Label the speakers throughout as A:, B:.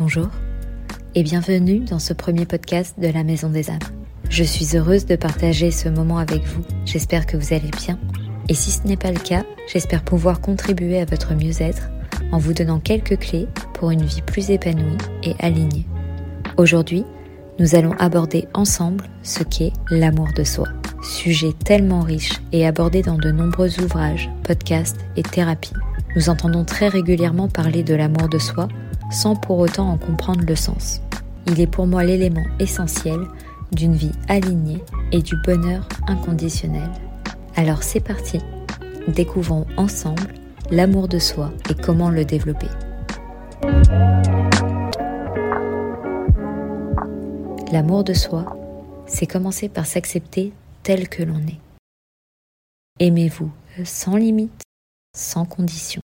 A: Bonjour et bienvenue dans ce premier podcast de la Maison des âmes. Je suis heureuse de partager ce moment avec vous. J'espère que vous allez bien. Et si ce n'est pas le cas, j'espère pouvoir contribuer à votre mieux-être en vous donnant quelques clés pour une vie plus épanouie et alignée. Aujourd'hui, nous allons aborder ensemble ce qu'est l'amour de soi. Sujet tellement riche et abordé dans de nombreux ouvrages, podcasts et thérapies. Nous entendons très régulièrement parler de l'amour de soi sans pour autant en comprendre le sens. Il est pour moi l'élément essentiel d'une vie alignée et du bonheur inconditionnel. Alors c'est parti, découvrons ensemble l'amour de soi et comment le développer. L'amour de soi, c'est commencer par s'accepter tel que l'on est. Aimez-vous sans limite, sans condition.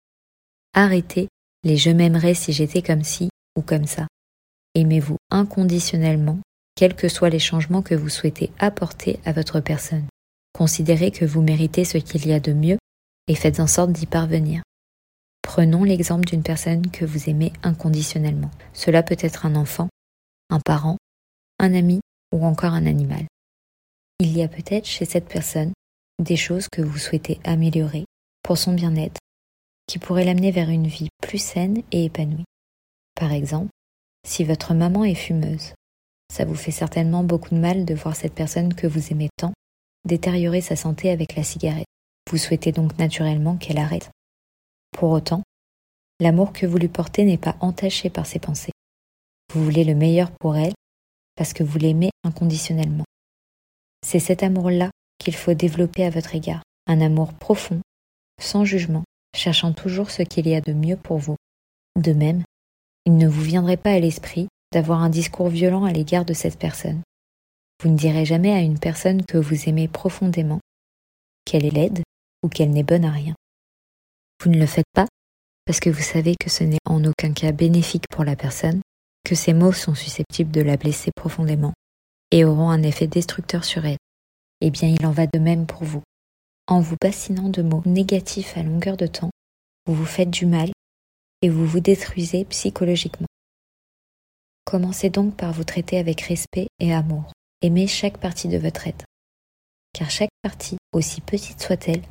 A: Arrêtez les je m'aimerais si j'étais comme ci ou comme ça. Aimez-vous inconditionnellement, quels que soient les changements que vous souhaitez apporter à votre personne. Considérez que vous méritez ce qu'il y a de mieux et faites en sorte d'y parvenir. Prenons l'exemple d'une personne que vous aimez inconditionnellement. Cela peut être un enfant, un parent, un ami ou encore un animal. Il y a peut-être chez cette personne des choses que vous souhaitez améliorer pour son bien-être qui pourrait l'amener vers une vie plus saine et épanouie. Par exemple, si votre maman est fumeuse, ça vous fait certainement beaucoup de mal de voir cette personne que vous aimez tant détériorer sa santé avec la cigarette. Vous souhaitez donc naturellement qu'elle arrête. Pour autant, l'amour que vous lui portez n'est pas entaché par ses pensées. Vous voulez le meilleur pour elle parce que vous l'aimez inconditionnellement. C'est cet amour-là qu'il faut développer à votre égard, un amour profond, sans jugement, cherchant toujours ce qu'il y a de mieux pour vous. De même, il ne vous viendrait pas à l'esprit d'avoir un discours violent à l'égard de cette personne. Vous ne direz jamais à une personne que vous aimez profondément qu'elle est laide ou qu'elle n'est bonne à rien. Vous ne le faites pas parce que vous savez que ce n'est en aucun cas bénéfique pour la personne, que ces mots sont susceptibles de la blesser profondément et auront un effet destructeur sur elle. Eh bien, il en va de même pour vous. En vous bassinant de mots négatifs à longueur de temps, vous vous faites du mal et vous vous détruisez psychologiquement. Commencez donc par vous traiter avec respect et amour. Aimez chaque partie de votre être. Car chaque partie, aussi petite soit-elle,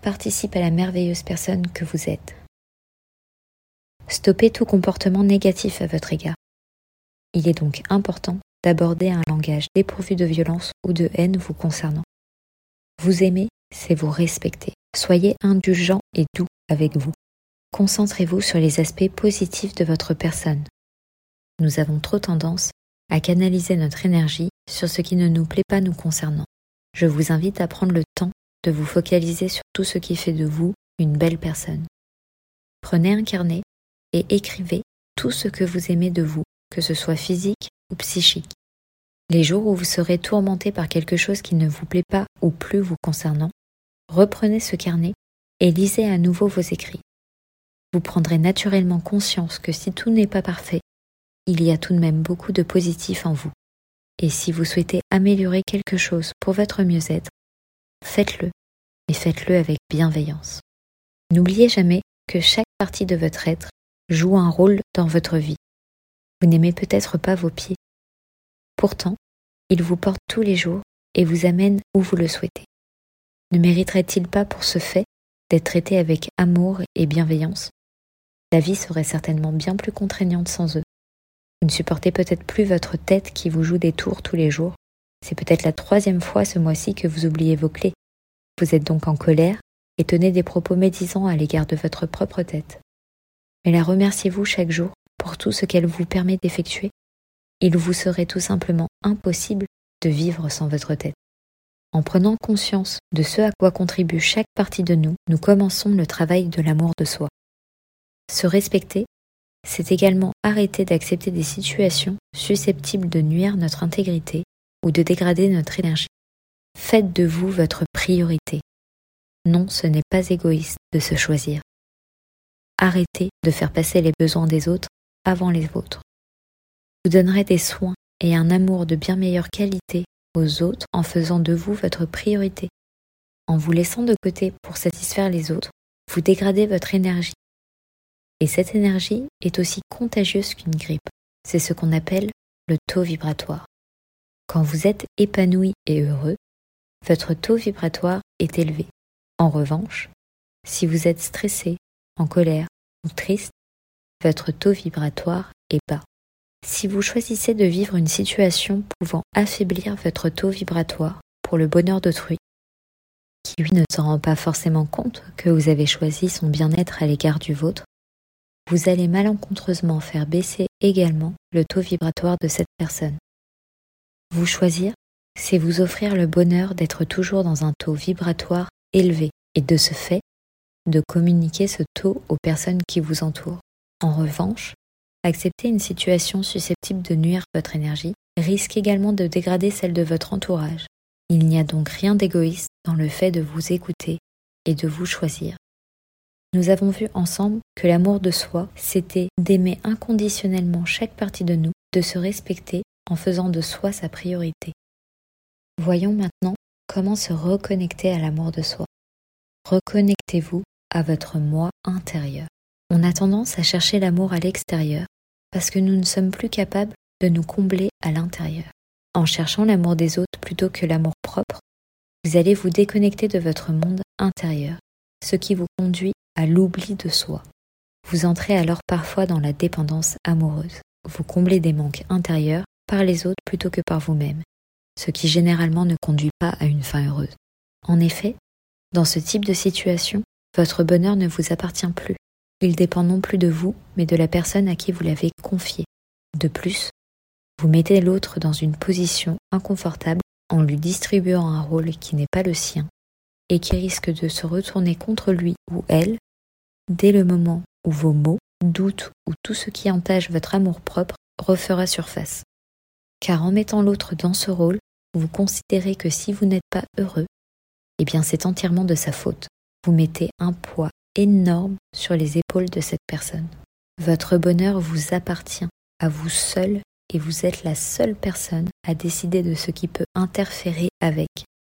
A: participe à la merveilleuse personne que vous êtes. Stoppez tout comportement négatif à votre égard. Il est donc important d'aborder un langage dépourvu de violence ou de haine vous concernant. Vous aimez c'est vous respecter. Soyez indulgent et doux avec vous. Concentrez-vous sur les aspects positifs de votre personne. Nous avons trop tendance à canaliser notre énergie sur ce qui ne nous plaît pas nous concernant. Je vous invite à prendre le temps de vous focaliser sur tout ce qui fait de vous une belle personne. Prenez un carnet et écrivez tout ce que vous aimez de vous, que ce soit physique ou psychique. Les jours où vous serez tourmenté par quelque chose qui ne vous plaît pas ou plus vous concernant, reprenez ce carnet et lisez à nouveau vos écrits. Vous prendrez naturellement conscience que si tout n'est pas parfait, il y a tout de même beaucoup de positif en vous. Et si vous souhaitez améliorer quelque chose pour votre mieux-être, faites-le, et faites-le avec bienveillance. N'oubliez jamais que chaque partie de votre être joue un rôle dans votre vie. Vous n'aimez peut-être pas vos pieds. Pourtant, ils vous portent tous les jours et vous amènent où vous le souhaitez. Ne mériterait-il pas pour ce fait d'être traité avec amour et bienveillance? La vie serait certainement bien plus contraignante sans eux. Vous ne supportez peut-être plus votre tête qui vous joue des tours tous les jours. C'est peut-être la troisième fois ce mois-ci que vous oubliez vos clés. Vous êtes donc en colère et tenez des propos médisants à l'égard de votre propre tête. Mais la remerciez-vous chaque jour pour tout ce qu'elle vous permet d'effectuer? Il vous serait tout simplement impossible de vivre sans votre tête. En prenant conscience de ce à quoi contribue chaque partie de nous, nous commençons le travail de l'amour de soi. Se respecter, c'est également arrêter d'accepter des situations susceptibles de nuire notre intégrité ou de dégrader notre énergie. Faites de vous votre priorité. Non, ce n'est pas égoïste de se choisir. Arrêtez de faire passer les besoins des autres avant les vôtres. Vous donnerez des soins et un amour de bien meilleure qualité aux autres en faisant de vous votre priorité. En vous laissant de côté pour satisfaire les autres, vous dégradez votre énergie. Et cette énergie est aussi contagieuse qu'une grippe. c'est ce qu'on appelle le taux vibratoire. Quand vous êtes épanoui et heureux, votre taux vibratoire est élevé. En revanche, si vous êtes stressé, en colère ou triste, votre taux vibratoire est bas. Si vous choisissez de vivre une situation pouvant affaiblir votre taux vibratoire pour le bonheur d'autrui, qui lui ne s'en rend pas forcément compte que vous avez choisi son bien-être à l'égard du vôtre, vous allez malencontreusement faire baisser également le taux vibratoire de cette personne. Vous choisir, c'est vous offrir le bonheur d'être toujours dans un taux vibratoire élevé et de ce fait, de communiquer ce taux aux personnes qui vous entourent. En revanche, accepter une situation susceptible de nuire votre énergie risque également de dégrader celle de votre entourage. Il n'y a donc rien d'égoïste dans le fait de vous écouter et de vous choisir. Nous avons vu ensemble que l'amour de soi, c'était d'aimer inconditionnellement chaque partie de nous, de se respecter en faisant de soi sa priorité. Voyons maintenant comment se reconnecter à l'amour de soi. Reconnectez-vous à votre moi intérieur. On a tendance à chercher l'amour à l'extérieur parce que nous ne sommes plus capables de nous combler à l'intérieur. En cherchant l'amour des autres plutôt que l'amour propre, vous allez vous déconnecter de votre monde intérieur, ce qui vous conduit à l'oubli de soi. Vous entrez alors parfois dans la dépendance amoureuse. Vous comblez des manques intérieurs par les autres plutôt que par vous-même, ce qui généralement ne conduit pas à une fin heureuse. En effet, dans ce type de situation, votre bonheur ne vous appartient plus. Il dépend non plus de vous, mais de la personne à qui vous l'avez confié. De plus, vous mettez l'autre dans une position inconfortable en lui distribuant un rôle qui n'est pas le sien et qui risque de se retourner contre lui ou elle dès le moment où vos mots, doutes ou tout ce qui entache votre amour-propre refera surface. Car en mettant l'autre dans ce rôle, vous considérez que si vous n'êtes pas heureux, eh bien c'est entièrement de sa faute. Vous mettez un poids énorme sur les épaules de cette personne. Votre bonheur vous appartient, à vous seul, et vous êtes la seule personne à décider de ce qui peut interférer avec.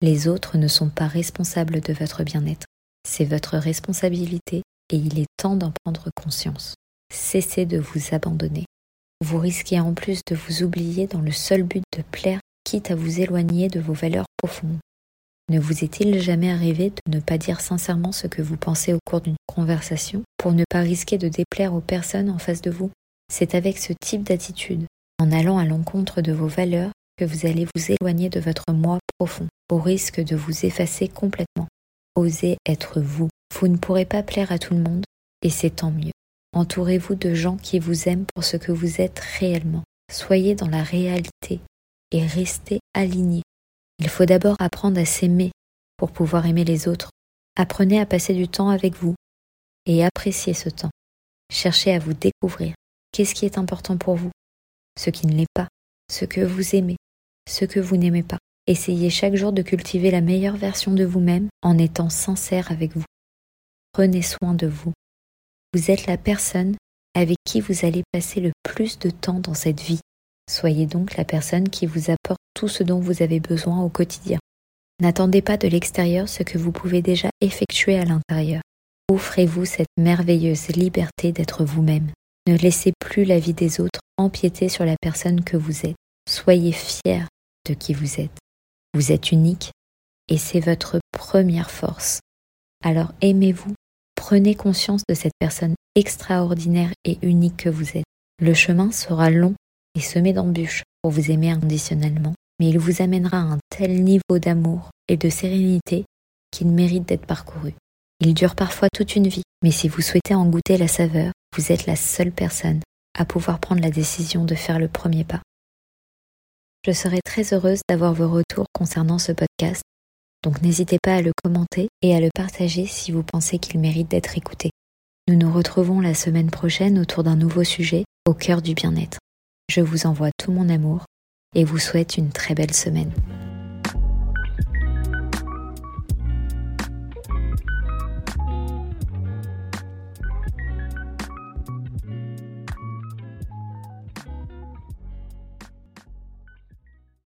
A: Les autres ne sont pas responsables de votre bien-être. C'est votre responsabilité et il est temps d'en prendre conscience. Cessez de vous abandonner. Vous risquez en plus de vous oublier dans le seul but de plaire, quitte à vous éloigner de vos valeurs profondes. Ne vous est-il jamais arrivé de ne pas dire sincèrement ce que vous pensez au cours d'une conversation pour ne pas risquer de déplaire aux personnes en face de vous? C'est avec ce type d'attitude, en allant à l'encontre de vos valeurs, que vous allez vous éloigner de votre moi profond, au risque de vous effacer complètement. Osez être vous. Vous ne pourrez pas plaire à tout le monde, et c'est tant mieux. Entourez-vous de gens qui vous aiment pour ce que vous êtes réellement. Soyez dans la réalité et restez alignés. Il faut d'abord apprendre à s'aimer pour pouvoir aimer les autres. Apprenez à passer du temps avec vous et appréciez ce temps. Cherchez à vous découvrir. Qu'est-ce qui est important pour vous? Ce qui ne l'est pas. Ce que vous aimez. Ce que vous n'aimez pas. Essayez chaque jour de cultiver la meilleure version de vous-même en étant sincère avec vous. Prenez soin de vous. Vous êtes la personne avec qui vous allez passer le plus de temps dans cette vie. Soyez donc la personne qui vous apporte tout ce dont vous avez besoin au quotidien. N'attendez pas de l'extérieur ce que vous pouvez déjà effectuer à l'intérieur. Offrez-vous cette merveilleuse liberté d'être vous-même. Ne laissez plus la vie des autres empiéter sur la personne que vous êtes. Soyez fier de qui vous êtes. Vous êtes unique et c'est votre première force. Alors aimez-vous, prenez conscience de cette personne extraordinaire et unique que vous êtes. Le chemin sera long et semé d'embûches pour vous aimer inconditionnellement, mais il vous amènera à un tel niveau d'amour et de sérénité qu'il mérite d'être parcouru. Il dure parfois toute une vie, mais si vous souhaitez en goûter la saveur, vous êtes la seule personne à pouvoir prendre la décision de faire le premier pas. Je serai très heureuse d'avoir vos retours concernant ce podcast, donc n'hésitez pas à le commenter et à le partager si vous pensez qu'il mérite d'être écouté. Nous nous retrouvons la semaine prochaine autour d'un nouveau sujet au cœur du bien-être. Je vous envoie tout mon amour et vous souhaite une très belle semaine.